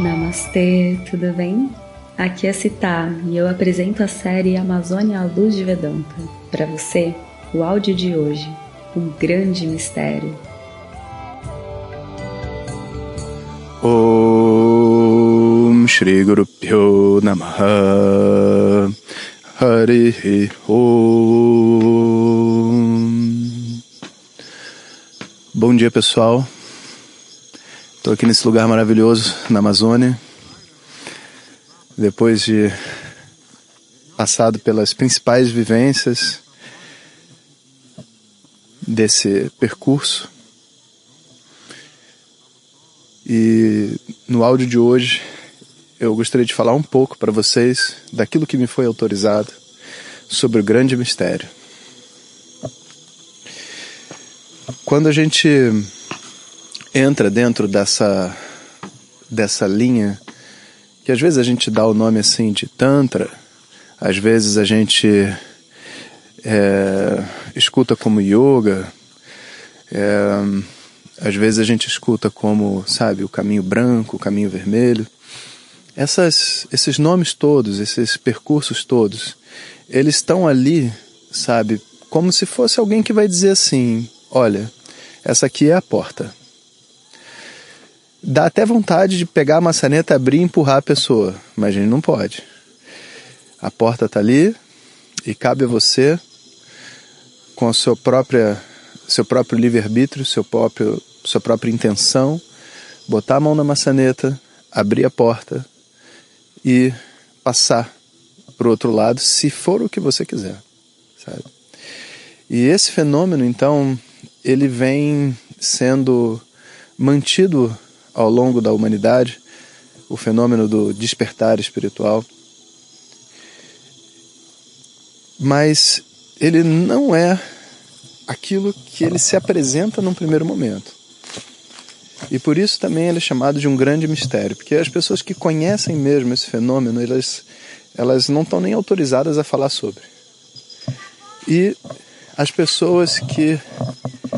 Namastê, tudo bem? Aqui é Citá e eu apresento a série Amazônia à Luz de Vedanta. Para você, o áudio de hoje, um grande mistério. Om Shri Guru Pyo Namaha Om Bom dia pessoal, estou aqui nesse lugar maravilhoso na Amazônia, depois de passado pelas principais vivências desse percurso e no áudio de hoje eu gostaria de falar um pouco para vocês daquilo que me foi autorizado sobre o grande mistério. Quando a gente entra dentro dessa dessa linha que às vezes a gente dá o nome assim de tantra, às vezes a gente é, escuta como yoga, é, às vezes a gente escuta como, sabe, o caminho branco, o caminho vermelho. Essas, esses nomes todos, esses percursos todos, eles estão ali, sabe, como se fosse alguém que vai dizer assim: olha, essa aqui é a porta. Dá até vontade de pegar a maçaneta, abrir e empurrar a pessoa, mas a gente não pode. A porta está ali e cabe a você, com a sua própria, seu próprio livre-arbítrio, seu próprio sua própria intenção, botar a mão na maçaneta, abrir a porta e passar para o outro lado, se for o que você quiser, sabe? E esse fenômeno, então, ele vem sendo mantido ao longo da humanidade, o fenômeno do despertar espiritual. Mas ele não é aquilo que ele se apresenta num primeiro momento. E por isso também ele é chamado de um grande mistério, porque as pessoas que conhecem mesmo esse fenômeno, elas, elas não estão nem autorizadas a falar sobre. E as pessoas que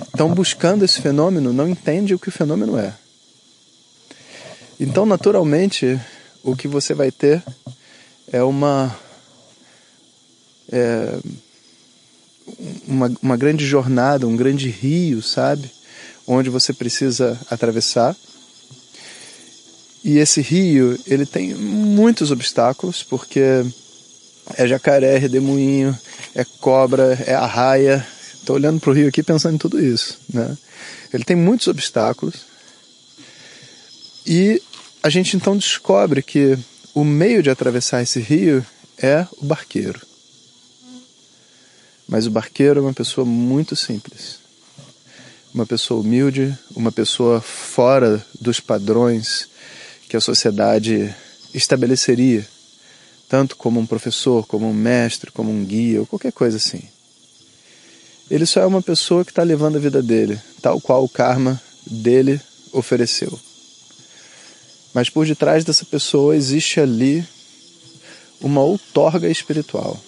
estão buscando esse fenômeno não entendem o que o fenômeno é. Então, naturalmente, o que você vai ter é uma. É, uma, uma grande jornada, um grande rio, sabe? onde você precisa atravessar. E esse rio, ele tem muitos obstáculos, porque é jacaré, é redemoinho, é cobra, é arraia. Estou olhando para o rio aqui pensando em tudo isso. Né? Ele tem muitos obstáculos. E a gente então descobre que o meio de atravessar esse rio é o barqueiro. Mas o barqueiro é uma pessoa muito simples uma pessoa humilde, uma pessoa fora dos padrões que a sociedade estabeleceria, tanto como um professor, como um mestre, como um guia ou qualquer coisa assim. Ele só é uma pessoa que está levando a vida dele, tal qual o karma dele ofereceu. Mas por detrás dessa pessoa existe ali uma outorga espiritual.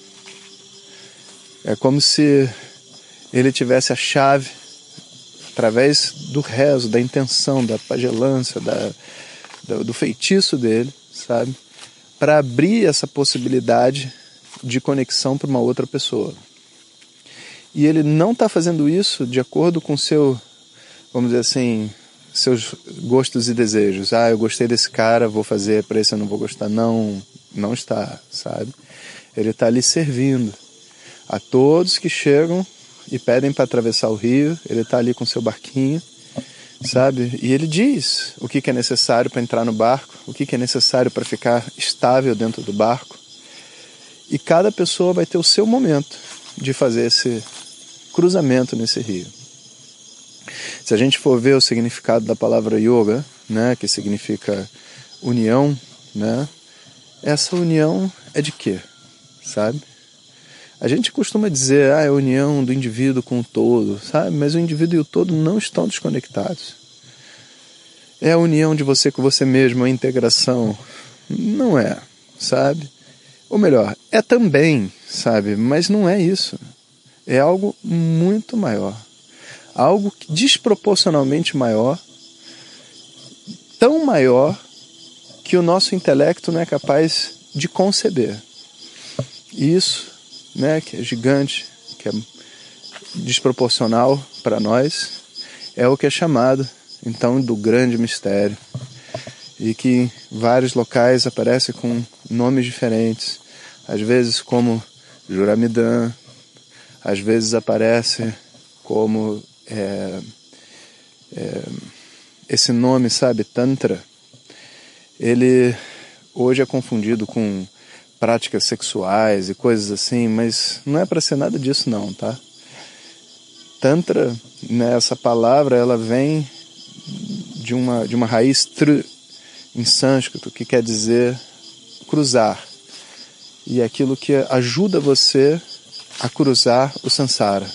É como se ele tivesse a chave através do rezo, da intenção, da pagelância, da, do, feitiço dele, sabe? Para abrir essa possibilidade de conexão para uma outra pessoa. E ele não está fazendo isso de acordo com seu, vamos dizer assim, seus gostos e desejos. Ah, eu gostei desse cara, vou fazer, para esse eu não vou gostar. Não, não está, sabe? Ele está ali servindo a todos que chegam e pedem para atravessar o rio. Ele está ali com seu barquinho, sabe? E ele diz o que, que é necessário para entrar no barco, o que, que é necessário para ficar estável dentro do barco. E cada pessoa vai ter o seu momento de fazer esse cruzamento nesse rio. Se a gente for ver o significado da palavra yoga, né, que significa união, né, essa união é de quê? Sabe? A gente costuma dizer, ah, é a união do indivíduo com o todo, sabe? Mas o indivíduo e o todo não estão desconectados. É a união de você com você mesmo, a integração. Não é, sabe? Ou melhor, é também, sabe? Mas não é isso. É algo muito maior. Algo desproporcionalmente maior, tão maior que o nosso intelecto não é capaz de conceber. Isso, né, que é gigante, que é desproporcional para nós, é o que é chamado então do grande mistério e que em vários locais aparece com nomes diferentes, às vezes como Juramidã, às vezes aparece como é, é, esse nome, sabe, Tantra, ele hoje é confundido com práticas sexuais e coisas assim, mas não é para ser nada disso não, tá? Tantra, né, essa palavra, ela vem de uma, de uma raiz tr em sânscrito, que quer dizer cruzar. E é aquilo que ajuda você a cruzar o samsara.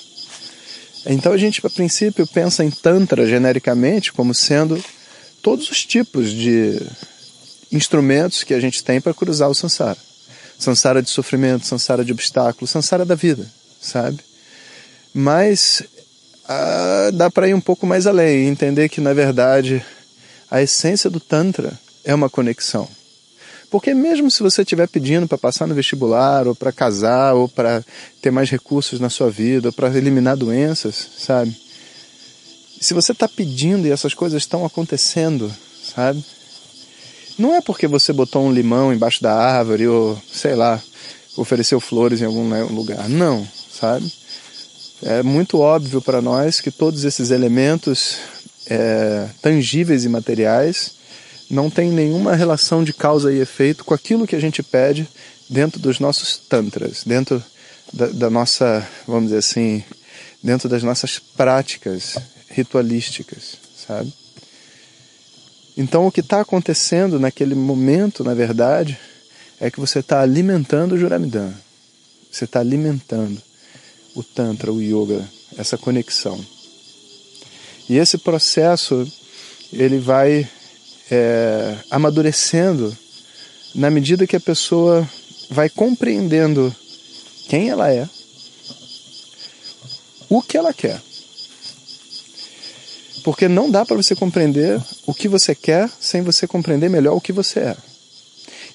Então a gente, a princípio, pensa em Tantra genericamente como sendo todos os tipos de instrumentos que a gente tem para cruzar o samsara. Samsara de sofrimento, samsara de obstáculos, samsara da vida, sabe? Mas ah, dá para ir um pouco mais além e entender que, na verdade, a essência do Tantra é uma conexão. Porque mesmo se você estiver pedindo para passar no vestibular, ou para casar, ou para ter mais recursos na sua vida, ou para eliminar doenças, sabe? Se você está pedindo e essas coisas estão acontecendo, sabe? Não é porque você botou um limão embaixo da árvore, ou sei lá, ofereceu flores em algum lugar. Não, sabe? É muito óbvio para nós que todos esses elementos é, tangíveis e materiais não têm nenhuma relação de causa e efeito com aquilo que a gente pede dentro dos nossos tantras, dentro da, da nossa, vamos dizer assim, dentro das nossas práticas ritualísticas, sabe? Então o que está acontecendo naquele momento, na verdade, é que você está alimentando o Juramidhan. Você está alimentando o Tantra, o Yoga, essa conexão. E esse processo, ele vai é, amadurecendo na medida que a pessoa vai compreendendo quem ela é, o que ela quer. Porque não dá para você compreender o que você quer sem você compreender melhor o que você é.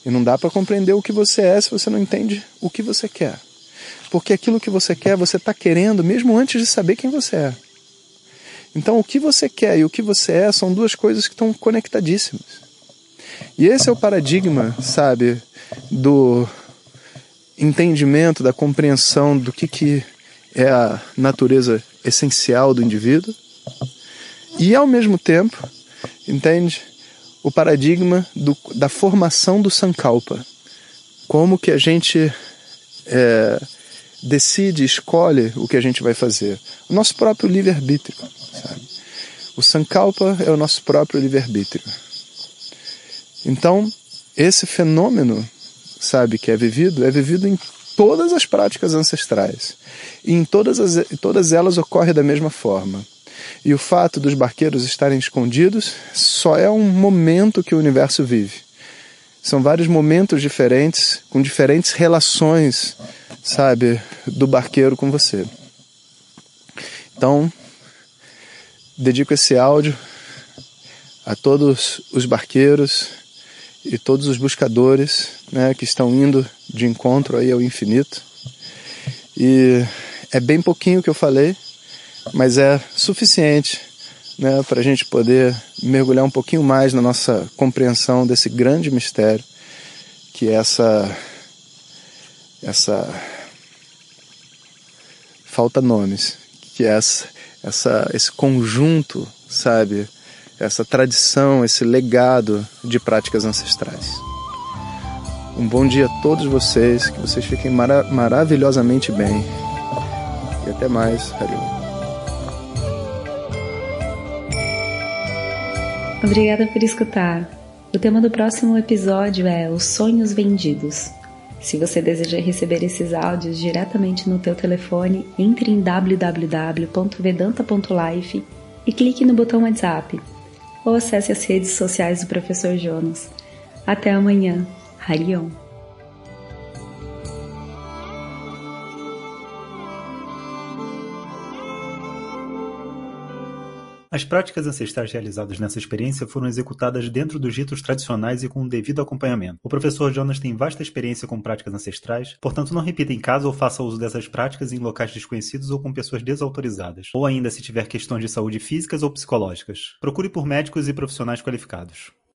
E não dá para compreender o que você é se você não entende o que você quer. Porque aquilo que você quer, você está querendo mesmo antes de saber quem você é. Então, o que você quer e o que você é são duas coisas que estão conectadíssimas. E esse é o paradigma, sabe, do entendimento, da compreensão do que, que é a natureza essencial do indivíduo. E, ao mesmo tempo, entende, o paradigma do, da formação do Sankalpa. Como que a gente é, decide, escolhe o que a gente vai fazer. O nosso próprio livre-arbítrio? O Sankalpa é o nosso próprio livre-arbítrio. Então, esse fenômeno, sabe, que é vivido, é vivido em todas as práticas ancestrais. E em todas, as, todas elas ocorre da mesma forma. E o fato dos barqueiros estarem escondidos só é um momento que o universo vive. São vários momentos diferentes, com diferentes relações sabe, do barqueiro com você. Então, dedico esse áudio a todos os barqueiros e todos os buscadores né, que estão indo de encontro aí ao infinito. E é bem pouquinho que eu falei, mas é suficiente né, para a gente poder mergulhar um pouquinho mais na nossa compreensão desse grande mistério que é essa essa falta nomes, que é essa, essa esse conjunto, sabe, essa tradição, esse legado de práticas ancestrais. Um bom dia a todos vocês, que vocês fiquem mara maravilhosamente bem. E até mais, Hariom. Obrigada por escutar. O tema do próximo episódio é Os Sonhos Vendidos. Se você deseja receber esses áudios diretamente no teu telefone, entre em www.vedanta.life e clique no botão WhatsApp ou acesse as redes sociais do Professor Jonas. Até amanhã. Harion. As práticas ancestrais realizadas nessa experiência foram executadas dentro dos ritos tradicionais e com o devido acompanhamento. O professor Jonas tem vasta experiência com práticas ancestrais, portanto não repita em casa ou faça uso dessas práticas em locais desconhecidos ou com pessoas desautorizadas, ou ainda se tiver questões de saúde físicas ou psicológicas. Procure por médicos e profissionais qualificados.